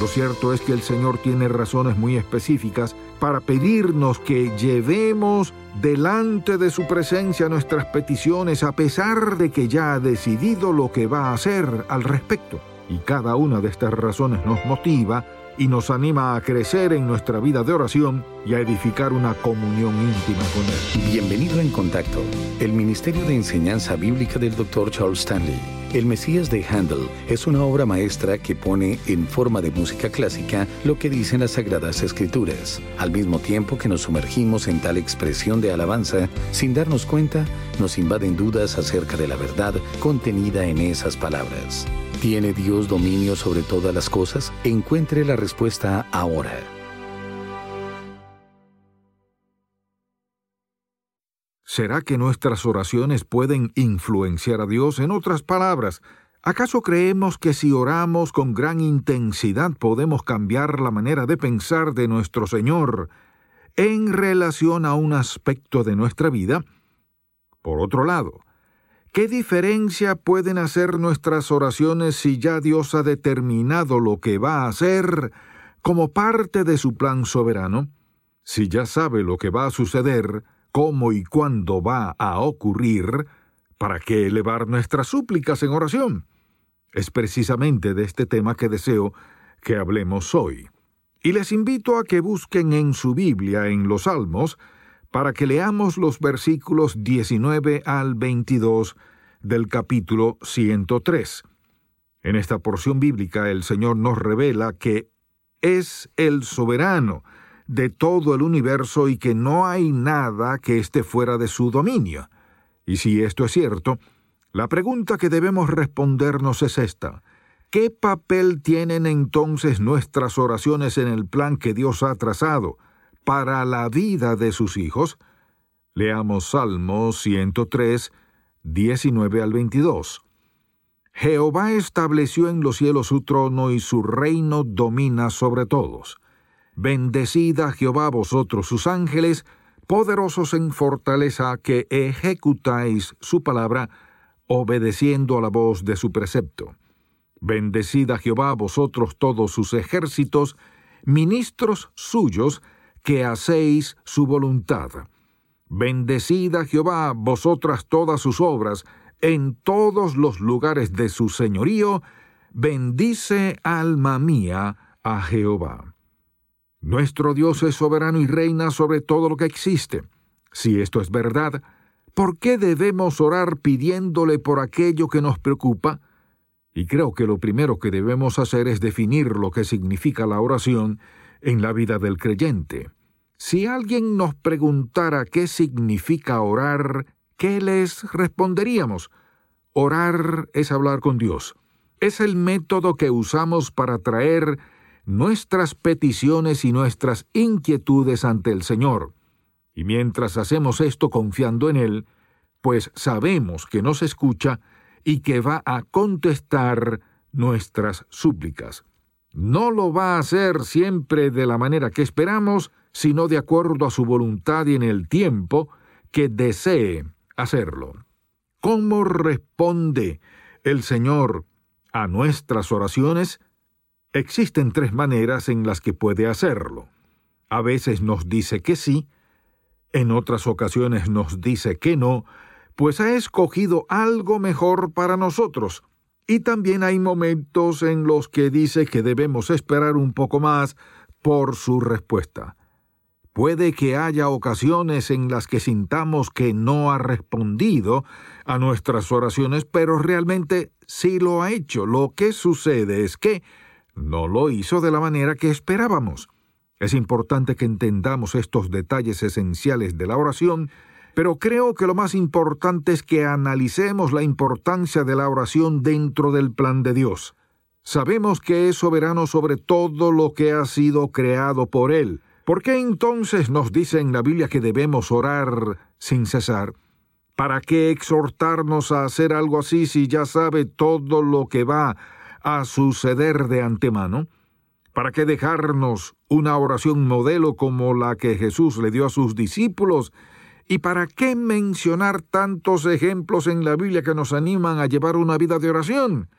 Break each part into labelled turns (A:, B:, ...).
A: Lo cierto es que el Señor tiene razones muy específicas para pedirnos que llevemos delante de su presencia nuestras peticiones a pesar de que ya ha decidido lo que va a hacer al respecto. Y cada una de estas razones nos motiva y nos anima a crecer en nuestra vida de oración y a edificar una comunión íntima con Él.
B: Bienvenido en Contacto, el Ministerio de Enseñanza Bíblica del Dr. Charles Stanley. El Mesías de Handel es una obra maestra que pone en forma de música clásica lo que dicen las Sagradas Escrituras, al mismo tiempo que nos sumergimos en tal expresión de alabanza, sin darnos cuenta, nos invaden dudas acerca de la verdad contenida en esas palabras. ¿Tiene Dios dominio sobre todas las cosas? Encuentre la respuesta ahora.
A: ¿Será que nuestras oraciones pueden influenciar a Dios? En otras palabras, ¿acaso creemos que si oramos con gran intensidad podemos cambiar la manera de pensar de nuestro Señor en relación a un aspecto de nuestra vida? Por otro lado, ¿Qué diferencia pueden hacer nuestras oraciones si ya Dios ha determinado lo que va a hacer como parte de su plan soberano? Si ya sabe lo que va a suceder, cómo y cuándo va a ocurrir, ¿para qué elevar nuestras súplicas en oración? Es precisamente de este tema que deseo que hablemos hoy. Y les invito a que busquen en su Biblia, en los Salmos, para que leamos los versículos 19 al 22 del capítulo 103. En esta porción bíblica el Señor nos revela que es el soberano de todo el universo y que no hay nada que esté fuera de su dominio. Y si esto es cierto, la pregunta que debemos respondernos es esta. ¿Qué papel tienen entonces nuestras oraciones en el plan que Dios ha trazado para la vida de sus hijos? Leamos Salmo 103, 19 al 22. Jehová estableció en los cielos su trono y su reino domina sobre todos. Bendecida Jehová vosotros sus ángeles, poderosos en fortaleza que ejecutáis su palabra, obedeciendo a la voz de su precepto. Bendecida Jehová vosotros todos sus ejércitos, ministros suyos, que hacéis su voluntad. Bendecida Jehová vosotras todas sus obras, en todos los lugares de su señorío, bendice alma mía a Jehová. Nuestro Dios es soberano y reina sobre todo lo que existe. Si esto es verdad, ¿por qué debemos orar pidiéndole por aquello que nos preocupa? Y creo que lo primero que debemos hacer es definir lo que significa la oración en la vida del creyente. Si alguien nos preguntara qué significa orar, ¿qué les responderíamos? Orar es hablar con Dios. Es el método que usamos para traer nuestras peticiones y nuestras inquietudes ante el Señor. Y mientras hacemos esto confiando en Él, pues sabemos que nos escucha y que va a contestar nuestras súplicas. No lo va a hacer siempre de la manera que esperamos, sino de acuerdo a su voluntad y en el tiempo que desee hacerlo. ¿Cómo responde el Señor a nuestras oraciones? Existen tres maneras en las que puede hacerlo. A veces nos dice que sí, en otras ocasiones nos dice que no, pues ha escogido algo mejor para nosotros, Y también hay momentos en los que dice que debemos esperar un poco más por su respuesta. Puede que haya ocasiones en las que sintamos que no ha respondido a nuestras oraciones, pero realmente sí lo ha hecho. Lo que sucede es que no lo hizo de la manera que esperábamos. Es importante que entendamos estos detalles esenciales de la oración pero creo que lo más importante es que analicemos la importancia de la oración dentro del plan de Dios. Sabemos que es soberano sobre todo lo que ha sido creado por Él. ¿Por qué entonces nos dice en la Biblia que debemos orar sin cesar? ¿Para qué exhortarnos a hacer algo así si ya sabe todo lo que va a suceder de antemano? ¿Para qué dejarnos una oración modelo como la que Jesús le dio a sus discípulos ¿Y para qué mencionar tantos ejemplos en la Biblia que nos animan a llevar una vida de oración?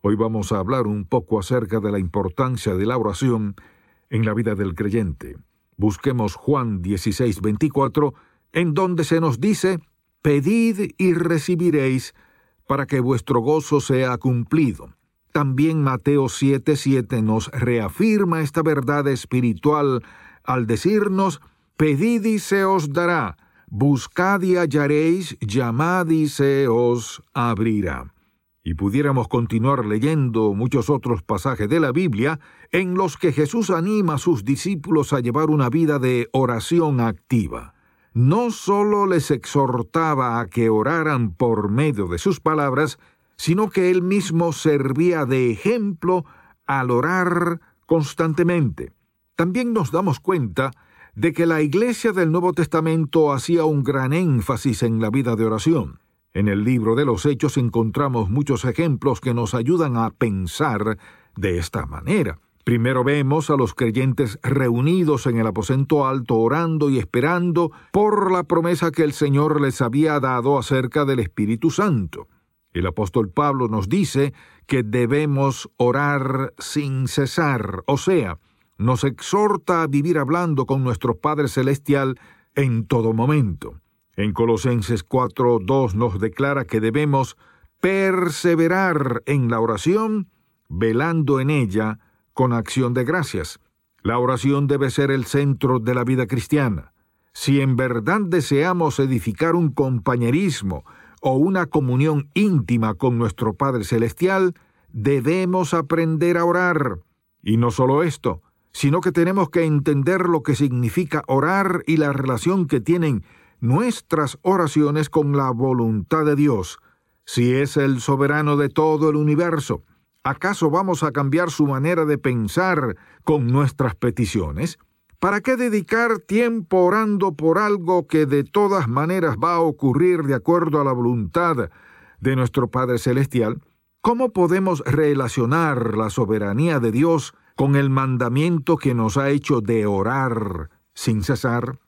A: Hoy vamos a hablar un poco acerca de la importancia de la oración en la vida del creyente. Busquemos Juan 16, 24, en donde se nos dice, Pedid y recibiréis, para que vuestro gozo sea cumplido. También Mateo 7, 7 nos reafirma esta verdad espiritual al decirnos, Pedid y se os dará, Buscad y hallaréis, llamad y se os abrirá. Y pudiéramos continuar leyendo muchos otros pasajes de la Biblia en los que Jesús anima a sus discípulos a llevar una vida de oración activa. No sólo les exhortaba a que oraran por medio de sus palabras, sino que él mismo servía de ejemplo al orar constantemente. También nos damos cuenta de que la Iglesia del Nuevo Testamento hacía un gran énfasis en la vida de oración. En el libro de los Hechos encontramos muchos ejemplos que nos ayudan a pensar de esta manera. Primero vemos a los creyentes reunidos en el aposento alto orando y esperando por la promesa que el Señor les había dado acerca del Espíritu Santo. El apóstol Pablo nos dice que debemos orar sin cesar, o sea, nos exhorta a vivir hablando con nuestro Padre Celestial en todo momento. En Colosenses 4.2 nos declara que debemos perseverar en la oración, velando en ella con acción de gracias. La oración debe ser el centro de la vida cristiana. Si en verdad deseamos edificar un compañerismo o una comunión íntima con nuestro Padre Celestial, debemos aprender a orar. Y no solo esto, sino que tenemos que entender lo que significa orar y la relación que tienen nuestras oraciones con la voluntad de Dios. Si es el soberano de todo el universo, ¿acaso vamos a cambiar su manera de pensar con nuestras peticiones? ¿Para qué dedicar tiempo orando por algo que de todas maneras va a ocurrir de acuerdo a la voluntad de nuestro Padre Celestial? ¿Cómo podemos relacionar la soberanía de Dios con el mandamiento que nos ha hecho de orar sin cesar?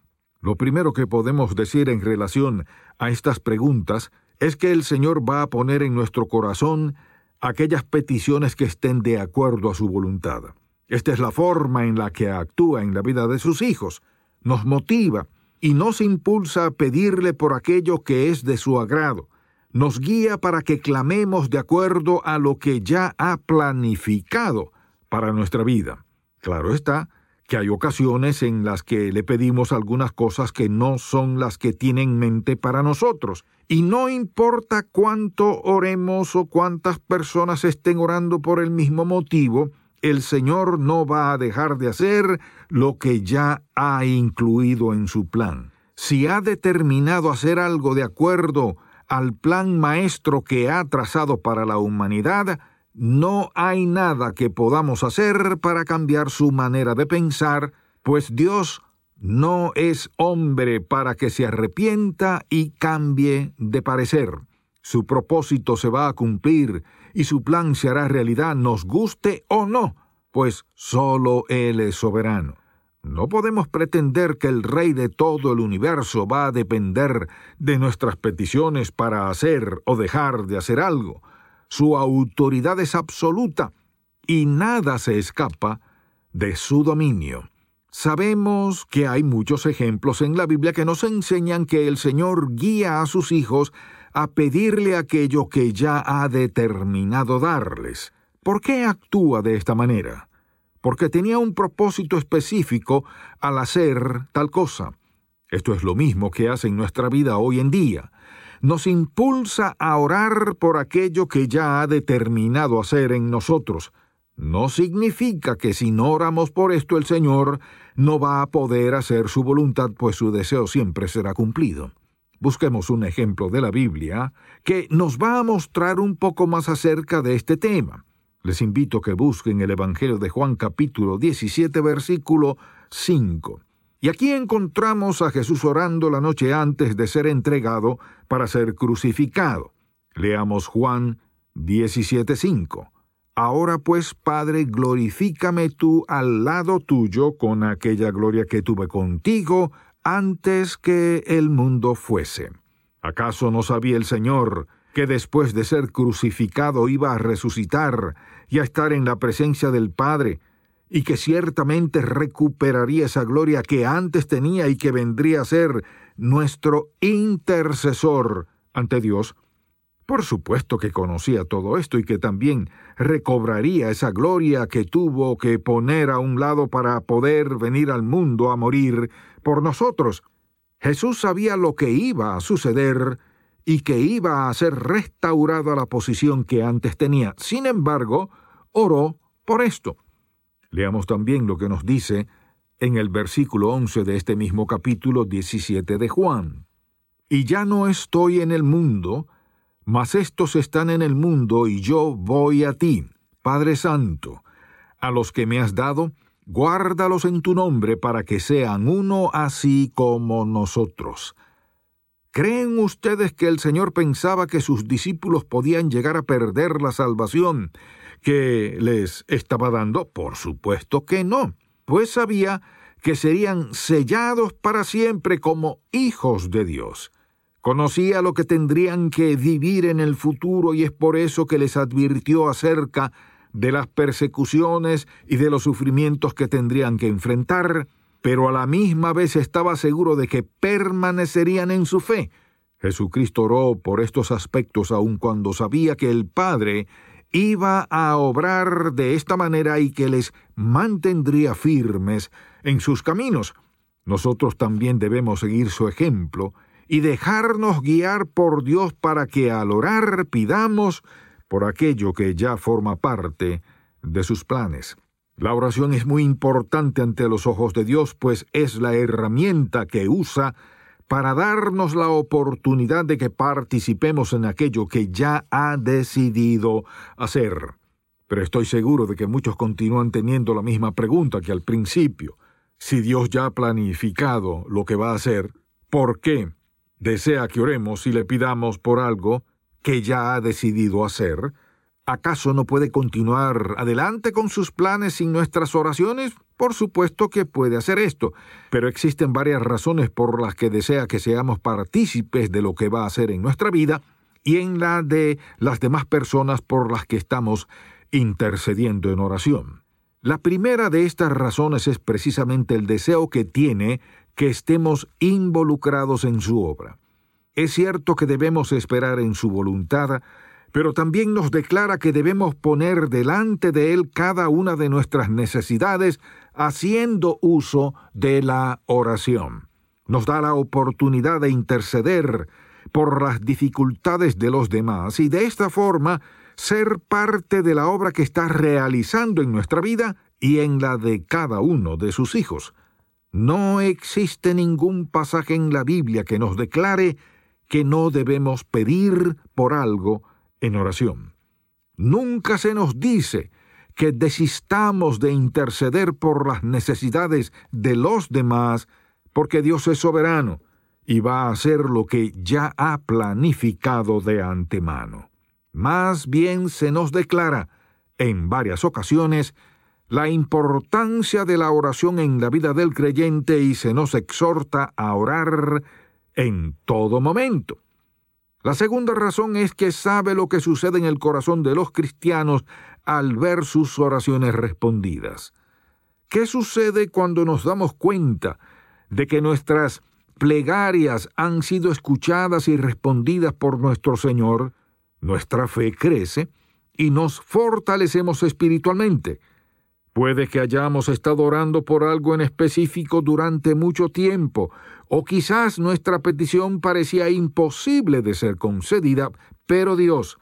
A: Lo primero que podemos decir en relación a estas preguntas es que el Señor va a poner en nuestro corazón aquellas peticiones que estén de acuerdo a su voluntad. Esta es la forma en la que actúa en la vida de sus hijos. Nos motiva y nos impulsa a pedirle por aquello que es de su agrado. Nos guía para que clamemos de acuerdo a lo que ya ha planificado para nuestra vida. Claro está que hay ocasiones en las que le pedimos algunas cosas que no son las que tiene en mente para nosotros. Y no importa cuánto oremos o cuántas personas estén orando por el mismo motivo, el Señor no va a dejar de hacer lo que ya ha incluido en su plan. Si ha determinado hacer algo de acuerdo al plan maestro que ha trazado para la humanidad, no hay nada que podamos hacer para cambiar su manera de pensar, pues Dios no es hombre para que se arrepienta y cambie de parecer. Su propósito se va a cumplir y su plan se hará realidad, nos guste o no, pues solo Él es soberano. No podemos pretender que el Rey de todo el universo va a depender de nuestras peticiones para hacer o dejar de hacer algo. Su autoridad es absoluta y nada se escapa de su dominio. Sabemos que hay muchos ejemplos en la Biblia que nos enseñan que el Señor guía a sus hijos a pedirle aquello que ya ha determinado darles. ¿Por qué actúa de esta manera? Porque tenía un propósito específico al hacer tal cosa. Esto es lo mismo que hace en nuestra vida hoy en día. Nos impulsa a orar por aquello que ya ha determinado hacer en nosotros. No significa que si no oramos por esto el Señor no va a poder hacer su voluntad, pues su deseo siempre será cumplido. Busquemos un ejemplo de la Biblia que nos va a mostrar un poco más acerca de este tema. Les invito a que busquen el Evangelio de Juan capítulo 17 versículo 5. Y aquí encontramos a Jesús orando la noche antes de ser entregado para ser crucificado. Leamos Juan 17:5. Ahora pues, Padre, glorifícame tú al lado tuyo con aquella gloria que tuve contigo antes que el mundo fuese. ¿Acaso no sabía el Señor que después de ser crucificado iba a resucitar y a estar en la presencia del Padre, y que ciertamente recuperaría esa gloria que antes tenía y que vendría a ser nuestro intercesor ante Dios, por supuesto que conocía todo esto y que también recobraría esa gloria que tuvo que poner a un lado para poder venir al mundo a morir por nosotros. Jesús sabía lo que iba a suceder y que iba a ser restaurado a la posición que antes tenía. Sin embargo, oró por esto. Leamos también lo que nos dice en el versículo 11 de este mismo capítulo 17 de Juan. Y ya no estoy en el mundo, mas estos están en el mundo y yo voy a ti, Padre Santo, a los que me has dado, guárdalos en tu nombre para que sean uno así como nosotros. ¿Creen ustedes que el Señor pensaba que sus discípulos podían llegar a perder la salvación que les estaba dando? Por supuesto que no, pues sabía que serían sellados para siempre como hijos de Dios. Conocía lo que tendrían que vivir en el futuro y es por eso que les advirtió acerca de las persecuciones y de los sufrimientos que tendrían que enfrentar, pero a la misma vez estaba seguro de que permanecerían en su fe. Jesucristo oró por estos aspectos aun cuando sabía que el Padre iba a obrar de esta manera y que les mantendría firmes en sus caminos. Nosotros también debemos seguir su ejemplo y dejarnos guiar por Dios para que al orar pidamos por aquello que ya forma parte de sus planes. La oración es muy importante ante los ojos de Dios, pues es la herramienta que usa para darnos la oportunidad de que participemos en aquello que ya ha decidido hacer. Pero estoy seguro de que muchos continúan teniendo la misma pregunta que al principio. Si Dios ya ha planificado lo que va a hacer, ¿por qué desea que oremos y le pidamos por algo que ya ha decidido hacer? ¿Acaso no puede continuar adelante con sus planes sin nuestras oraciones? Por supuesto que puede hacer esto, pero existen varias razones por las que desea que seamos partícipes de lo que va a hacer en nuestra vida y en la de las demás personas por las que estamos intercediendo en oración. La primera de estas razones es precisamente el deseo que tiene que estemos involucrados en su obra. Es cierto que debemos esperar en su voluntad, pero también nos declara que debemos poner delante de Él cada una de nuestras necesidades haciendo uso de la oración. Nos da la oportunidad de interceder por las dificultades de los demás y de esta forma ser parte de la obra que está realizando en nuestra vida y en la de cada uno de sus hijos. No existe ningún pasaje en la Biblia que nos declare que no debemos pedir por algo en oración. Nunca se nos dice que desistamos de interceder por las necesidades de los demás, porque Dios es soberano y va a hacer lo que ya ha planificado de antemano. Más bien se nos declara, en varias ocasiones, la importancia de la oración en la vida del creyente y se nos exhorta a orar en todo momento. La segunda razón es que sabe lo que sucede en el corazón de los cristianos al ver sus oraciones respondidas. ¿Qué sucede cuando nos damos cuenta de que nuestras plegarias han sido escuchadas y respondidas por nuestro Señor, nuestra fe crece y nos fortalecemos espiritualmente. Puede que hayamos estado orando por algo en específico durante mucho tiempo, o quizás nuestra petición parecía imposible de ser concedida, pero Dios,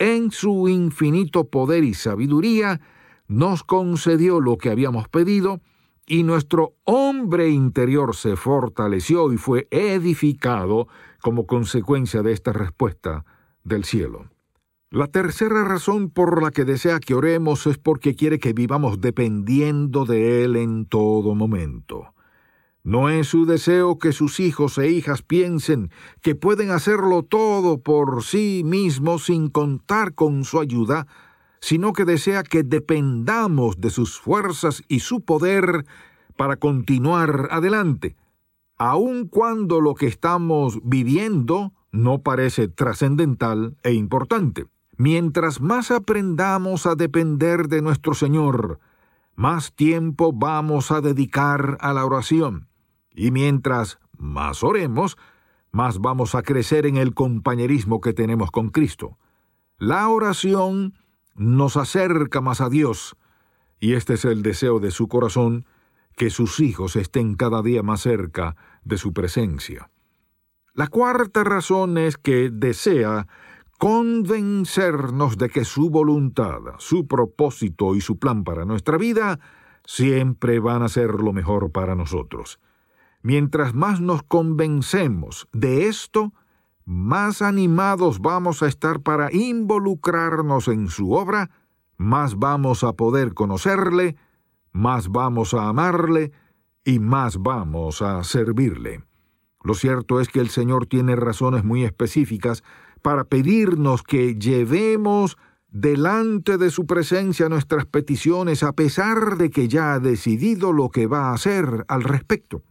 A: en su infinito poder y sabiduría, nos concedió lo que habíamos pedido, y nuestro hombre interior se fortaleció y fue edificado como consecuencia de esta respuesta del cielo. La tercera razón por la que desea que oremos es porque quiere que vivamos dependiendo de Él en todo momento. No es su deseo que sus hijos e hijas piensen que pueden hacerlo todo por sí mismos sin contar con su ayuda, sino que desea que dependamos de sus fuerzas y su poder para continuar adelante, aun cuando lo que estamos viviendo no parece trascendental e importante. Mientras más aprendamos a depender de nuestro Señor, más tiempo vamos a dedicar a la oración. Y mientras más oremos, más vamos a crecer en el compañerismo que tenemos con Cristo. La oración nos acerca más a Dios, y este es el deseo de su corazón, que sus hijos estén cada día más cerca de su presencia. La cuarta razón es que desea convencernos de que su voluntad, su propósito y su plan para nuestra vida siempre van a ser lo mejor para nosotros. Mientras más nos convencemos de esto, más animados vamos a estar para involucrarnos en su obra, más vamos a poder conocerle, más vamos a amarle y más vamos a servirle. Lo cierto es que el Señor tiene razones muy específicas para pedirnos que llevemos delante de su presencia nuestras peticiones a pesar de que ya ha decidido lo que va a hacer al respecto.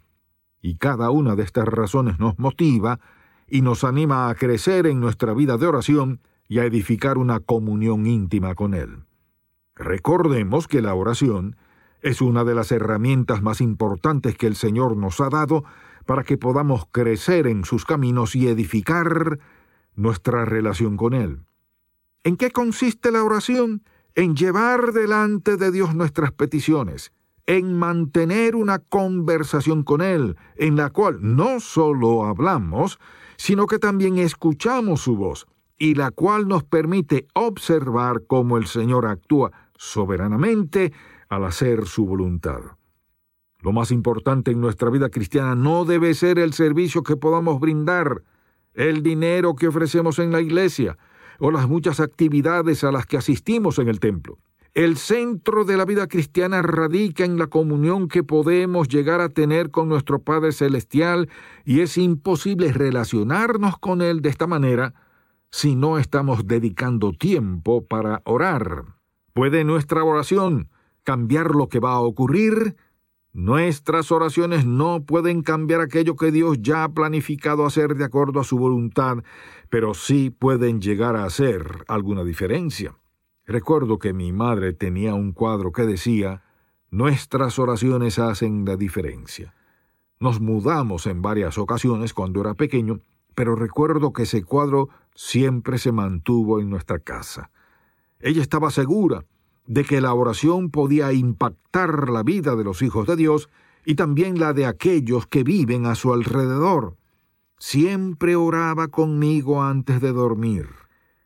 A: Y cada una de estas razones nos motiva y nos anima a crecer en nuestra vida de oración y a edificar una comunión íntima con Él. Recordemos que la oración es una de las herramientas más importantes que el Señor nos ha dado para que podamos crecer en sus caminos y edificar nuestra relación con Él. ¿En qué consiste la oración? En llevar delante de Dios nuestras peticiones, en mantener una conversación con Él, en la cual no solo hablamos, sino que también escuchamos su voz, y la cual nos permite observar cómo el Señor actúa soberanamente al hacer su voluntad. Lo más importante en nuestra vida cristiana no debe ser el servicio que podamos brindar, el dinero que ofrecemos en la iglesia o las muchas actividades a las que asistimos en el templo. El centro de la vida cristiana radica en la comunión que podemos llegar a tener con nuestro Padre Celestial y es imposible relacionarnos con Él de esta manera si no estamos dedicando tiempo para orar. ¿Puede nuestra oración cambiar lo que va a ocurrir? Nuestras oraciones no pueden cambiar aquello que Dios ya ha planificado hacer de acuerdo a su voluntad, pero sí pueden llegar a hacer alguna diferencia. Recuerdo que mi madre tenía un cuadro que decía, Nuestras oraciones hacen la diferencia. Nos mudamos en varias ocasiones cuando era pequeño, pero recuerdo que ese cuadro siempre se mantuvo en nuestra casa. Ella estaba segura de que la oración podía impactar la vida de los hijos de Dios y también la de aquellos que viven a su alrededor. Siempre oraba conmigo antes de dormir.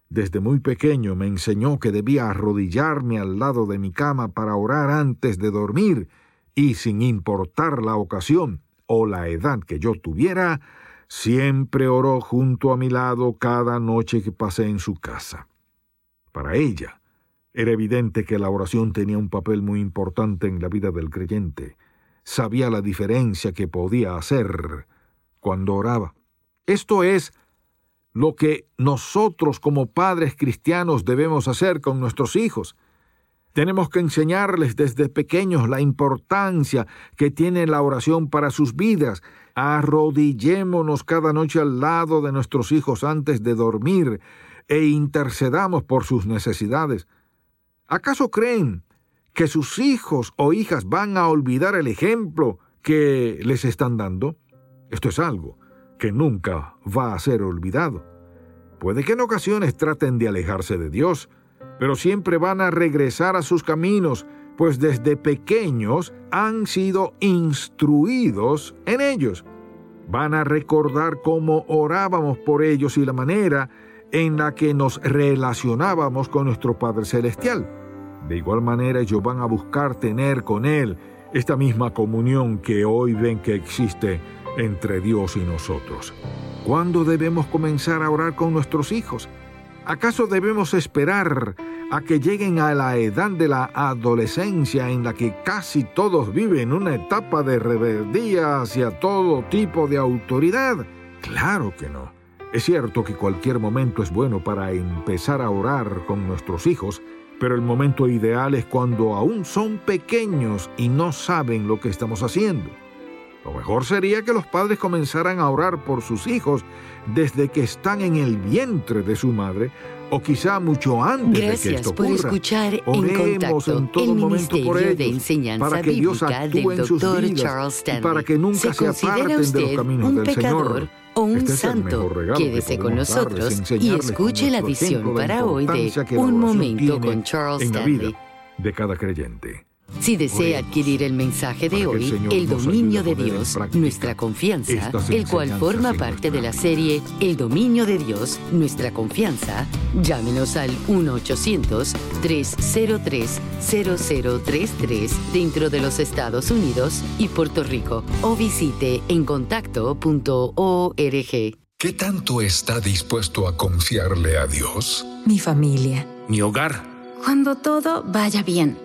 A: Desde muy pequeño me enseñó que debía arrodillarme al lado de mi cama para orar antes de dormir, y sin importar la ocasión o la edad que yo tuviera, siempre oró junto a mi lado cada noche que pasé en su casa. Para ella, era evidente que la oración tenía un papel muy importante en la vida del creyente. Sabía la diferencia que podía hacer cuando oraba. Esto es lo que nosotros como padres cristianos debemos hacer con nuestros hijos. Tenemos que enseñarles desde pequeños la importancia que tiene la oración para sus vidas. Arrodillémonos cada noche al lado de nuestros hijos antes de dormir e intercedamos por sus necesidades. ¿Acaso creen que sus hijos o hijas van a olvidar el ejemplo que les están dando? Esto es algo que nunca va a ser olvidado. Puede que en ocasiones traten de alejarse de Dios, pero siempre van a regresar a sus caminos, pues desde pequeños han sido instruidos en ellos. Van a recordar cómo orábamos por ellos y la manera en la que nos relacionábamos con nuestro Padre Celestial. De igual manera ellos van a buscar tener con Él esta misma comunión que hoy ven que existe entre Dios y nosotros. ¿Cuándo debemos comenzar a orar con nuestros hijos? ¿Acaso debemos esperar a que lleguen a la edad de la adolescencia en la que casi todos viven una etapa de rebeldía hacia todo tipo de autoridad? Claro que no. Es cierto que cualquier momento es bueno para empezar a orar con nuestros hijos, pero el momento ideal es cuando aún son pequeños y no saben lo que estamos haciendo. Lo mejor sería que los padres comenzaran a orar por sus hijos desde que están en el vientre de su madre o quizá mucho antes
C: Gracias
A: de que esto
C: por
A: ocurra.
C: escuchar
A: Oremos
C: En Contacto,
A: en todo
C: el
A: momento por
C: Ministerio de
A: ellos,
C: Enseñanza
A: para que Dios actúe
C: del
A: en sus vidas
C: Charles
A: y para que nunca se,
C: considera
A: aparten de los caminos
C: un
A: del
C: pecador
A: Señor.
C: O un
A: Este
C: santo? Quédese con nosotros y escuche la
A: la
C: para hoy de Un Momento con Charles
A: en la
C: Stanley.
A: vida de cada creyente.
C: Si desea adquirir el mensaje de hoy, El dominio de Dios, nuestra confianza, el cual forma parte de la serie El dominio de Dios, nuestra confianza, llámenos al 1-800-303-0033 dentro de los Estados Unidos y Puerto Rico o visite encontacto.org.
D: ¿Qué tanto está dispuesto a confiarle a Dios?
E: Mi familia.
F: mi hogar.
G: Cuando todo vaya bien.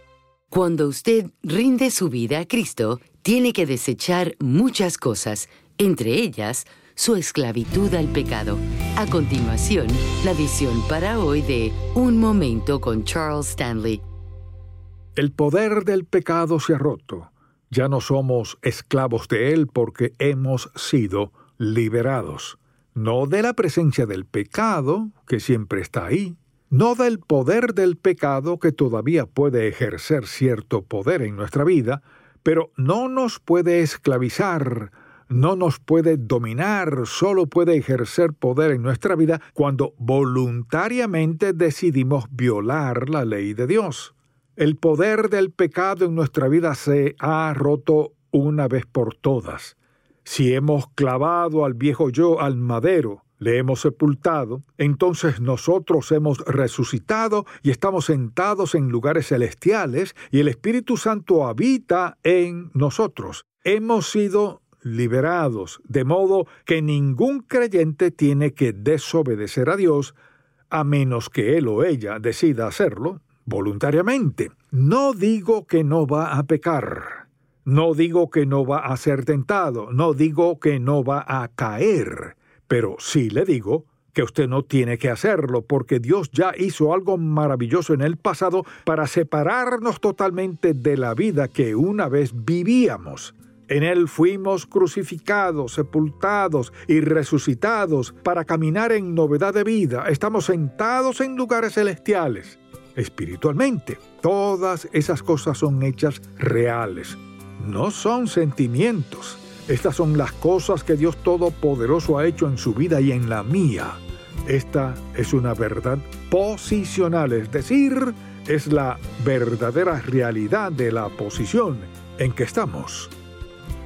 C: Cuando usted rinde su vida a Cristo, tiene que desechar muchas cosas, entre ellas su esclavitud al pecado. A continuación, la edición para hoy de Un Momento con Charles Stanley.
A: El poder del pecado se ha roto. Ya no somos esclavos de él porque hemos sido liberados. No de la presencia del pecado, que siempre está ahí, no del poder del pecado que todavía puede ejercer cierto poder en nuestra vida, pero no nos puede esclavizar, no nos puede dominar, solo puede ejercer poder en nuestra vida cuando voluntariamente decidimos violar la ley de Dios. El poder del pecado en nuestra vida se ha roto una vez por todas. Si hemos clavado al viejo yo al madero, le hemos sepultado, entonces nosotros hemos resucitado y estamos sentados en lugares celestiales y el Espíritu Santo habita en nosotros. Hemos sido liberados, de modo que ningún creyente tiene que desobedecer a Dios a menos que él o ella decida hacerlo voluntariamente. No digo que no va a pecar. No digo que no va a ser tentado. No digo que no va a caer. Pero sí le digo que usted no tiene que hacerlo porque Dios ya hizo algo maravilloso en el pasado para separarnos totalmente de la vida que una vez vivíamos. En Él fuimos crucificados, sepultados y resucitados para caminar en novedad de vida. Estamos sentados en lugares celestiales. Espiritualmente, todas esas cosas son hechas reales. No son sentimientos. Estas son las cosas que Dios Todopoderoso ha hecho en su vida y en la mía. Esta es una verdad posicional, es decir, es la verdadera realidad de la posición en que estamos.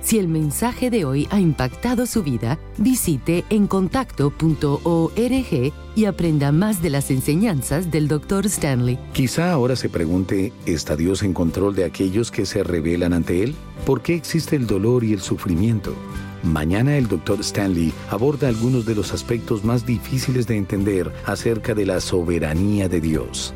C: Si el mensaje de hoy ha impactado su vida, visite encontacto.org y aprenda más de las enseñanzas del Dr. Stanley.
B: Quizá ahora se pregunte, ¿está Dios en control de aquellos que se rebelan ante Él? ¿Por qué existe el dolor y el sufrimiento? Mañana el Dr. Stanley aborda algunos de los aspectos más difíciles de entender acerca de la soberanía de Dios.